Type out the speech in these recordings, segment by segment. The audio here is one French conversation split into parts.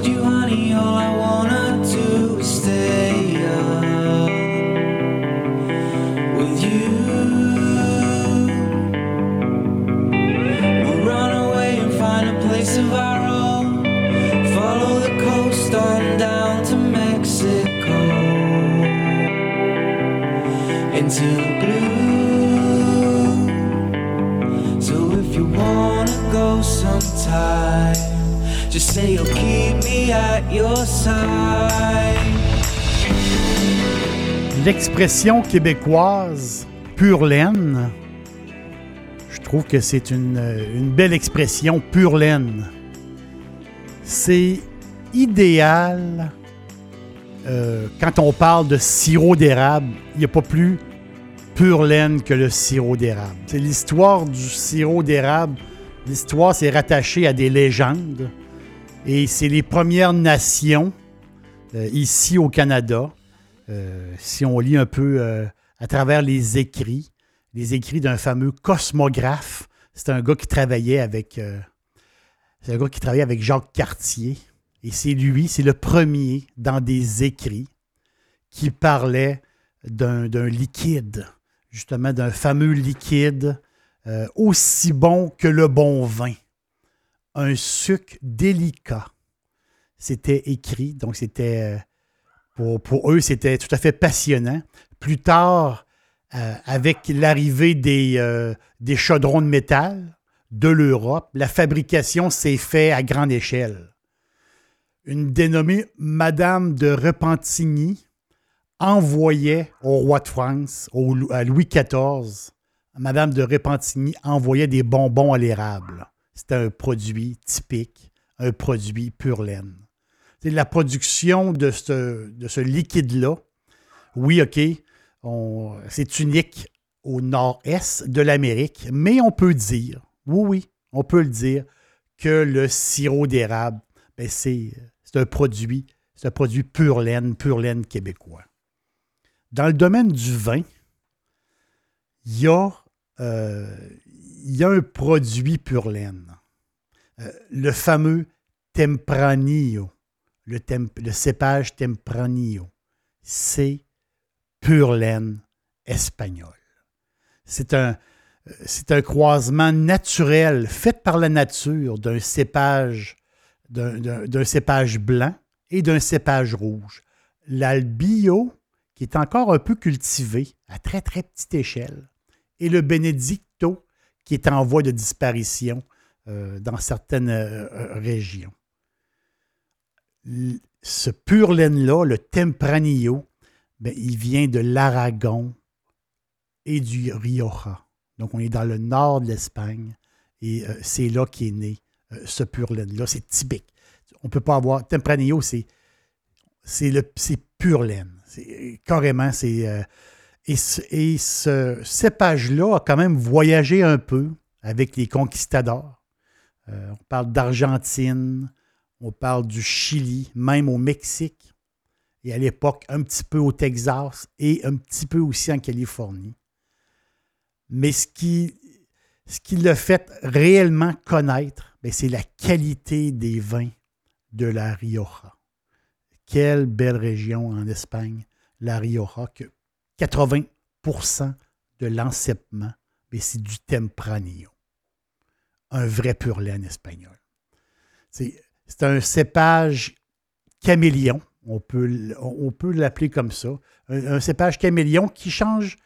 told you, honey, all I wanna L'expression québécoise pure laine, je trouve que c'est une, belle expression pure laine. C'est idéal euh, quand on parle de sirop d'érable. Il n'y a pas plus pure laine que le sirop d'érable. C'est l'histoire du sirop d'érable. L'histoire s'est rattachée à des légendes. Et c'est les Premières Nations, euh, ici au Canada, euh, si on lit un peu euh, à travers les écrits, les écrits d'un fameux cosmographe, c'est un gars qui travaillait avec, c'est un gars qui travaillait avec Jacques Cartier, et c'est lui, c'est le premier dans des écrits qui parlait d'un, liquide, justement d'un fameux liquide aussi bon que le bon vin, un sucre délicat. C'était écrit, donc c'était pour, eux, c'était tout à fait passionnant. Plus tard, euh, avec l'arrivée des, euh, des chaudrons de métal de l'Europe, la fabrication s'est faite à grande échelle. Une dénommée Madame de Repentigny envoyait au roi de France, à Louis XIV, Madame de Repentigny envoyait des bonbons à l'érable. C'était un produit typique, un produit pur laine la production de ce, de ce liquide-là. Oui, OK, c'est unique au nord-est de l'Amérique, mais on peut dire, oui, oui, on peut le dire, que le sirop d'érable, ben, c'est un produit, c'est un produit pur laine, pur laine québécois. Dans le domaine du vin, il y a, euh, y a un produit pur laine, euh, le fameux Tempranillo le, cépage Tempranillo. C'est pure laine espagnole. C'est un, c'est un croisement naturel fait par la nature d'un cépage, d'un, cépage blanc et d'un cépage rouge. L'Albio, qui est encore un peu cultivé à très très petite échelle, et le Benedicto, qui est en voie de disparition euh, dans certaines euh, régions ce pur laine-là, le Tempranillo, ben, il vient de l'Aragon et du Rioja. Donc, on est dans le nord de l'Espagne et euh, c'est là qu'est né euh, ce pur laine-là. C'est typique. On ne peut pas avoir. Tempranillo, c'est, pur laine. Carrément, c'est. Euh, et, ce cépage-là a quand même voyagé un peu avec les conquistadors. on parle d'Argentine, on parle du Chili, même au Mexique, et à l'époque un petit peu au Texas et un petit peu aussi en Californie. Mais ce qui, ce l'a fait réellement connaître, ben, c'est la qualité des vins de la Rioja. Quelle belle région en Espagne, la Rioja, que 80% de l'encepement, ben, c'est du Tempranillo. Un vrai pur espagnol. C'est un cépage caméléon. On peut, on peut l'appeler comme ça. Un, cépage caméléon qui change,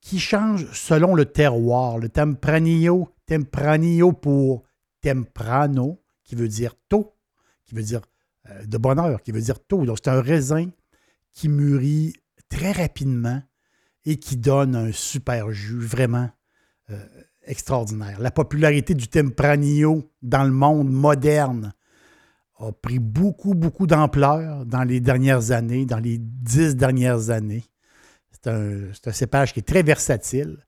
qui change selon le terroir. Le tempranillo, tempranillo pour temprano, qui veut dire tôt, qui veut dire euh, de bonheur, qui veut dire tôt. Donc, c'est un raisin qui mûrit très rapidement et qui donne un super jus vraiment euh, extraordinaire. La popularité du Tempranillo dans le monde moderne a pris beaucoup, beaucoup d'ampleur dans les dernières années, dans les dix dernières années. C'est un, cépage qui est très versatile.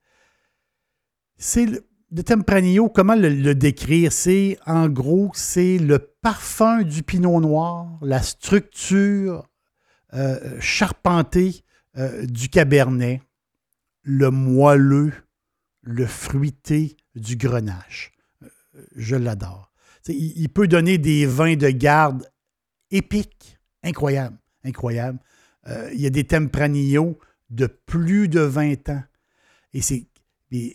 C'est le, Tempranillo, comment le, décrire? C'est, en gros, c'est le parfum du pinot noir, la structure euh, charpentée euh, du cabernet, le moelleux, le fruité du grenache. Euh, je l'adore. Il, peut donner des vins de garde épiques, incroyables, incroyables. Euh, il y a des Tempranillo de plus de 20 ans. Et c'est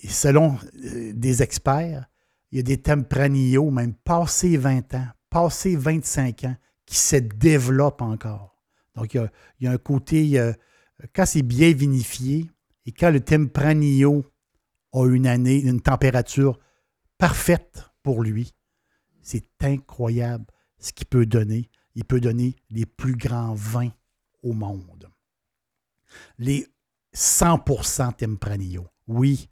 selon euh, des experts, il y a des Tempranillo, même passé 20 ans, passé 25 ans, qui se développent encore. Donc, il y a, un côté, quand c'est bien vinifié et quand le Tempranillo a une année, une température parfaite pour lui. C'est incroyable ce qu'il peut donner. Il peut donner les plus grands vins au monde. Les 100% Tempranillo. Oui,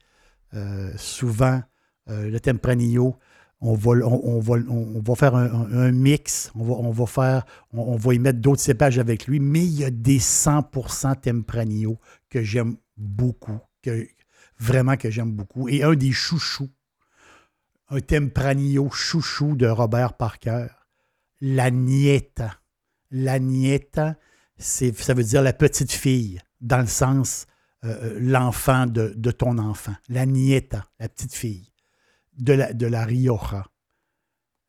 euh, souvent, euh, le Tempranillo, on va, on, va, on va faire un, mix, on va, on va, faire, on, va y mettre d'autres cépages avec lui, mais il y a des 100% Tempranillo que j'aime beaucoup, vraiment que j'aime beaucoup. Et un des chouchous, un Tempranillo chouchou de Robert Parker, la Nieta. La Nieta, ça veut dire la petite fille, dans le sens euh, euh, l'enfant de, ton enfant. La Nieta, la petite fille de la, de la Rioja.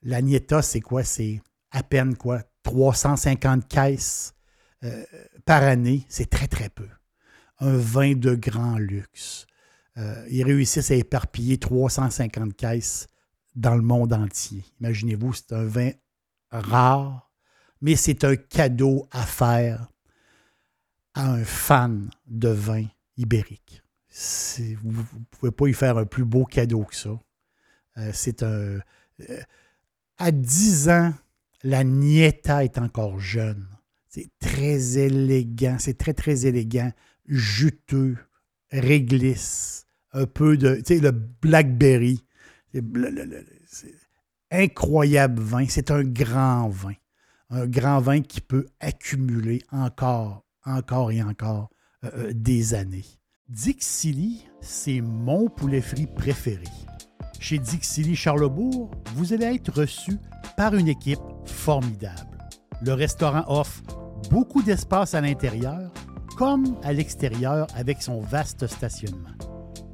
La Nieta, c'est quoi? C'est à peine quoi? 350 caisses euh, par année. C'est très, très peu. Un vin de grand luxe. Euh, ils réussissent à éparpiller 350 caisses dans le monde entier. Imaginez-vous, c'est un vin rare, mais c'est un cadeau à faire à un fan de vin ibérique. Vous ne pouvez pas y faire un plus beau cadeau que ça. Euh, c'est un. Euh, à 10 ans, la Nieta est encore jeune. C'est très élégant, c'est très, très élégant, juteux, réglisse, un peu de, tu sais, le Blackberry. C'est incroyable vin. C'est un grand vin. Un grand vin qui peut accumuler encore, encore et encore euh, euh, des années. Dixili, c'est mon poulet frit préféré. Chez Dixili Charlebourg, vous allez être reçu par une équipe formidable. Le restaurant offre beaucoup d'espace à l'intérieur comme à l'extérieur avec son vaste stationnement.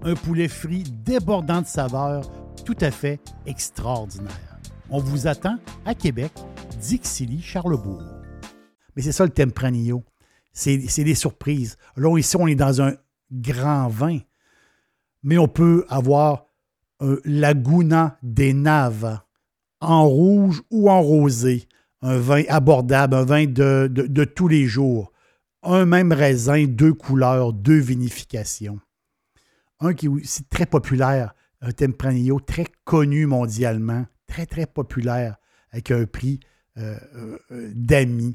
Un poulet frit débordant de saveurs, tout à fait extraordinaire. On vous attend à Québec, Dixilly, Charlebourg. Mais c'est ça le Tempranillo. C'est des surprises. Là, ici, on est dans un grand vin, mais on peut avoir un Laguna des Naves en rouge ou en rosé. Un vin abordable, un vin de tous les jours un même raisin, deux couleurs, deux vinifications. Un qui est aussi très populaire, un Tempranillo très connu mondialement, très très populaire, avec un prix euh, euh, d'amis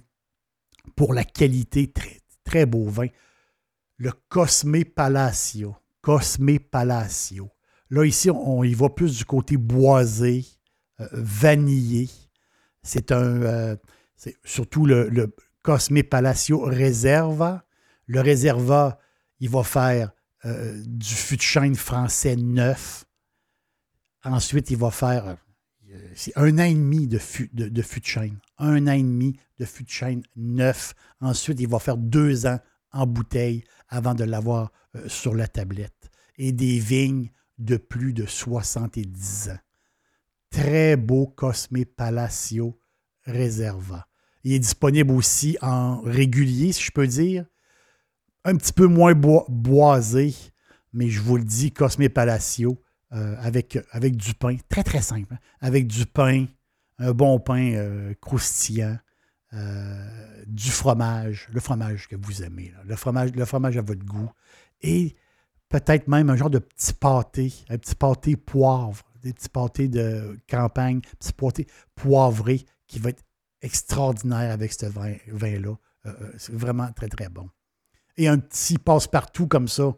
pour la qualité, très, très beau vin. Le Cosme Palacio. Cosme Palacio. Là, ici, on, y va plus du côté boisé, euh, vanillé. C'est un. c'est surtout le, Cosme Palacio Reserva. Le Reserva, il va faire euh, du fût de français neuf. Ensuite, il va faire euh, un an et demi de fût de. Un an et demi de fût de neuf. Ensuite, il va faire deux ans en bouteille avant de l'avoir euh, sur la tablette. Et des vignes de plus de 70 ans. Très beau Cosme Palacio Reserva. Il est disponible aussi en régulier, si je peux dire. Un petit peu moins boisé, mais je vous le dis, Cosme Palacio, euh, avec, avec du pain, très très simple, hein. avec du pain, un bon pain euh, croustillant, du fromage, le fromage que vous aimez, le, fromage, le fromage à votre goût, et peut-être même un genre de petit pâté, un petit pâté poivre, des petits pâtés de campagne, petit pâté poivré qui va être extraordinaire avec ce vin-là. c'est vraiment très, très bon. Et un petit passe-partout comme ça,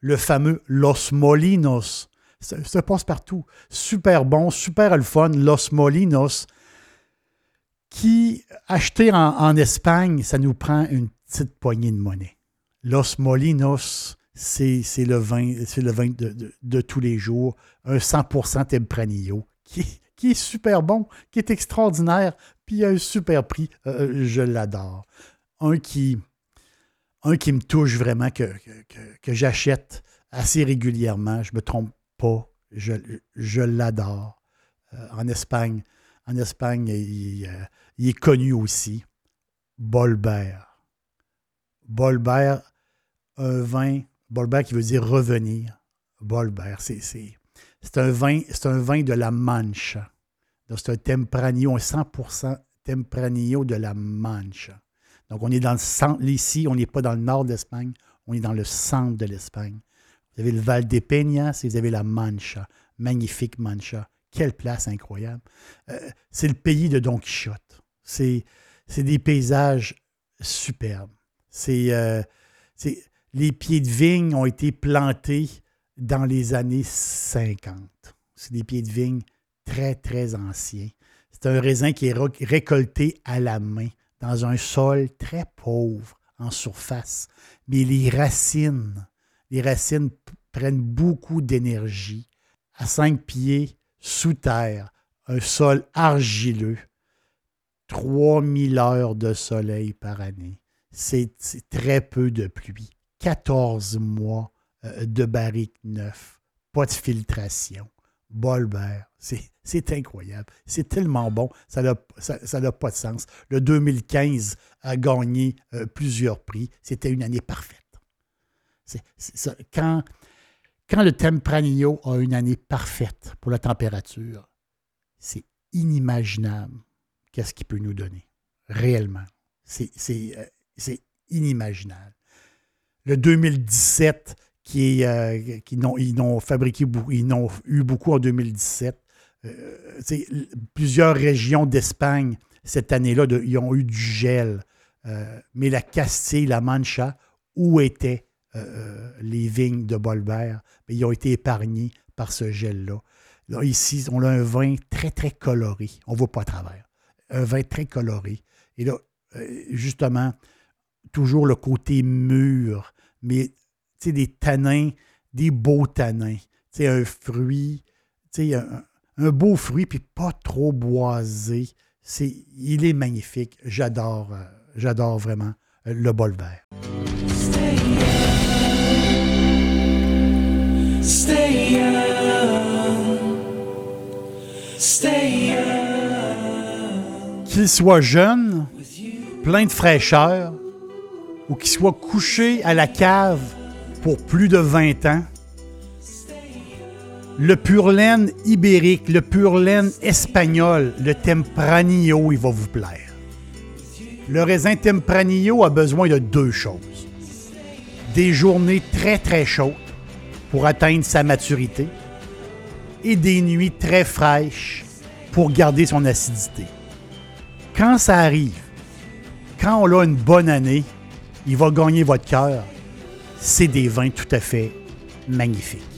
le fameux Los Molinos. C'est passe-partout. Super bon, super le. Los Molinos, qui, acheté en, Espagne, ça nous prend une petite poignée de monnaie. Los Molinos, c'est le vin, le vin de, tous les jours. Un 100% Tempranillo, qui, qui est super bon, qui est extraordinaire, puis il a un super prix. Euh, je l'adore. Un qui, un qui me touche vraiment, que, j'achète assez régulièrement. Je ne me trompe pas. Je, l'adore. Euh, en Espagne, en Espagne il, euh, est connu aussi. Bolbert. Bolbert, un vin, Bolbert qui veut dire revenir. Bolbert, c'est, un, vin, c'est un vin de la Mancha. c'est un Tempranillo, un 100% Tempranillo de la Mancha. Donc, on est dans le centre, ici, on n'est pas dans le nord d'Espagne, on est dans le centre de l'Espagne. Vous avez le Val de Peñas et vous avez la Mancha. Magnifique Mancha. Quelle place incroyable. Euh, c'est le pays de Don Quichotte. C'est, des paysages superbes. Euh, c'est, les pieds de vigne ont été plantés dans les années 50. C'est des pieds de vigne très, très anciens. C'est un raisin qui est récolté à la main dans un sol très pauvre en surface. Mais les racines, les racines prennent beaucoup d'énergie. À cinq pieds, sous terre, un sol argileux, 3000 heures de soleil par année. C'est très peu de pluie. 14 mois euh, de barrique neuf, pas de filtration, Bolbert. C'est incroyable. C'est tellement bon. Ça n'a pas de sens. Le 2015 a gagné euh, plusieurs prix. C'était une année parfaite. quand, quand le Tempranillo a une année parfaite pour la température, c'est inimaginable qu'est-ce qu'il peut nous donner. Réellement. C'est euh, inimaginable. Le 2017, qui, euh, qui ils n'ont fabriqué, ils n'ont eu beaucoup en 2017. Euh, plusieurs régions d'Espagne, cette année-là, ils ont eu du gel. Euh, mais la Castille, la Mancha, où étaient les vignes de Bolbert, ben, ils ont été épargnés par ce gel-là. Là, ici, on a un vin très, très coloré. On ne voit pas à travers. Un vin très coloré. Et là, justement, toujours le côté mûr, mais des tanins, des beaux tanins. un fruit, un, un beau fruit, puis pas trop boisé. Il est magnifique. J'adore, euh, j'adore vraiment euh, le bol vert. Qu'il soit jeune, plein de fraîcheur, ou qu'il soit couché à la cave plus de 20 ans. Le pur laine ibérique, le pur laine espagnol, le Tempranillo, il va vous plaire. Le raisin Tempranillo a besoin de deux choses. Des journées très très chaudes pour atteindre sa maturité et des nuits très fraîches pour garder son acidité. Quand ça arrive, quand on a une bonne année, il va gagner votre cœur c'est des vins tout à fait magnifiques.